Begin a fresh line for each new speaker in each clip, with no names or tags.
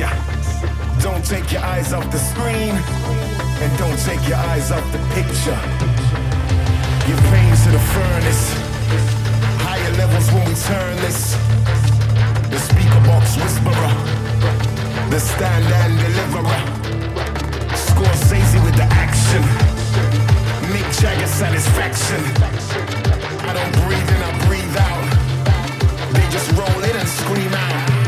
elixir. Don't take your eyes off the screen, and don't take your eyes off the picture. Your pains to the furnace, higher levels when we turn this. The speaker box whisperer, the stand and deliverer. Scorsese with the action, Mick Jagger satisfaction. I don't breathe in, I breathe out. They just roll in and scream out.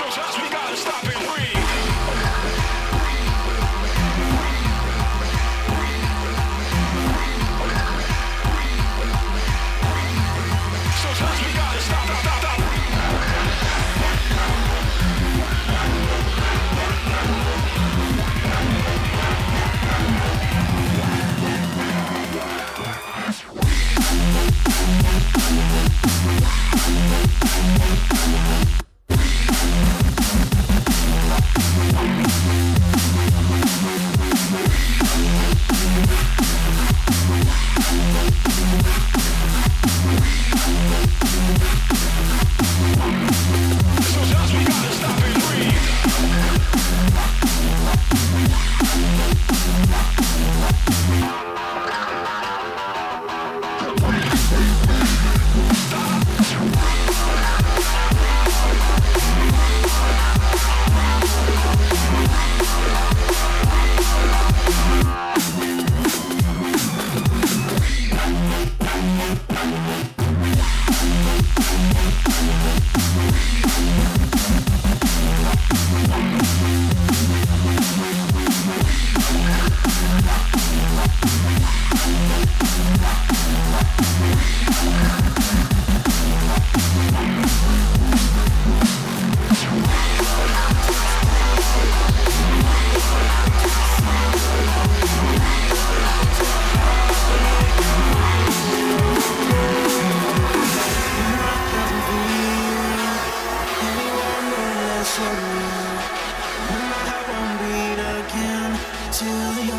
So just we
gotta stop and breathe.